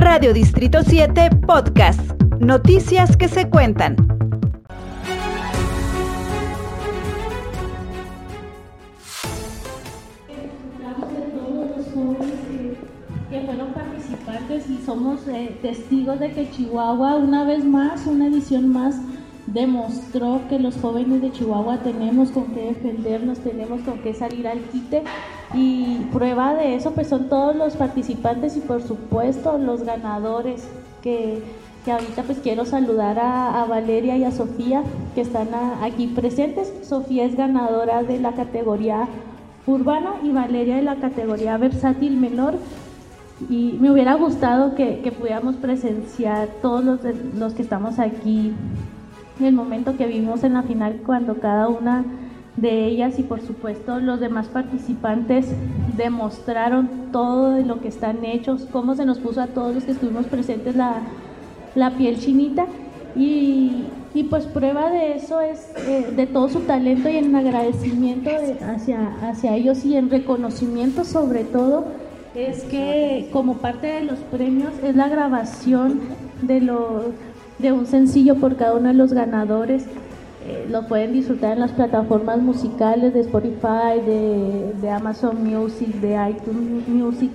Radio Distrito 7 Podcast. Noticias que se cuentan. participantes y somos eh, testigos de que Chihuahua una vez más, una edición más, demostró que los jóvenes de Chihuahua tenemos con qué defendernos, tenemos con qué salir al quite y prueba de eso pues son todos los participantes y por supuesto los ganadores que, que ahorita pues quiero saludar a, Valeria y a Sofía que están aquí presentes. Sofía es ganadora de la categoría urbana y Valeria de la categoría versátil menor y me hubiera gustado que, que pudiéramos presenciar todos los, los que estamos aquí el momento que vimos en la final cuando cada una de ellas y por supuesto los demás participantes demostraron todo de lo que están hechos, cómo se nos puso a todos los que estuvimos presentes la, la piel chinita. Y, y, pues prueba de eso es eh, de todo su talento y en agradecimiento hacia, hacia ellos y en reconocimiento sobre todo es que como parte de los premios es la grabación de los de un sencillo por cada uno de los ganadores. Eh, lo pueden disfrutar en las plataformas musicales de Spotify, de, Amazon Music, de iTunes Music,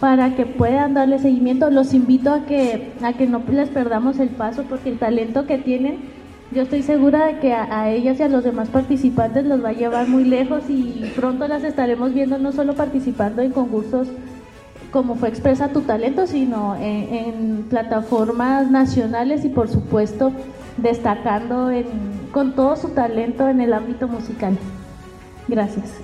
para que puedan darle seguimiento. Los invito a que, a que no les perdamos el paso porque el talento que tienen, yo estoy segura de que a, a ellas y a los demás participantes los va a llevar muy lejos y pronto las estaremos viendo no solo participando en concursos como fue Expresa tu Talento, sino en, plataformas nacionales y por supuesto destacando con todo su talento en el ámbito musical. Gracias.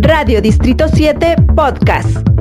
Radio Distrito 7 Podcast.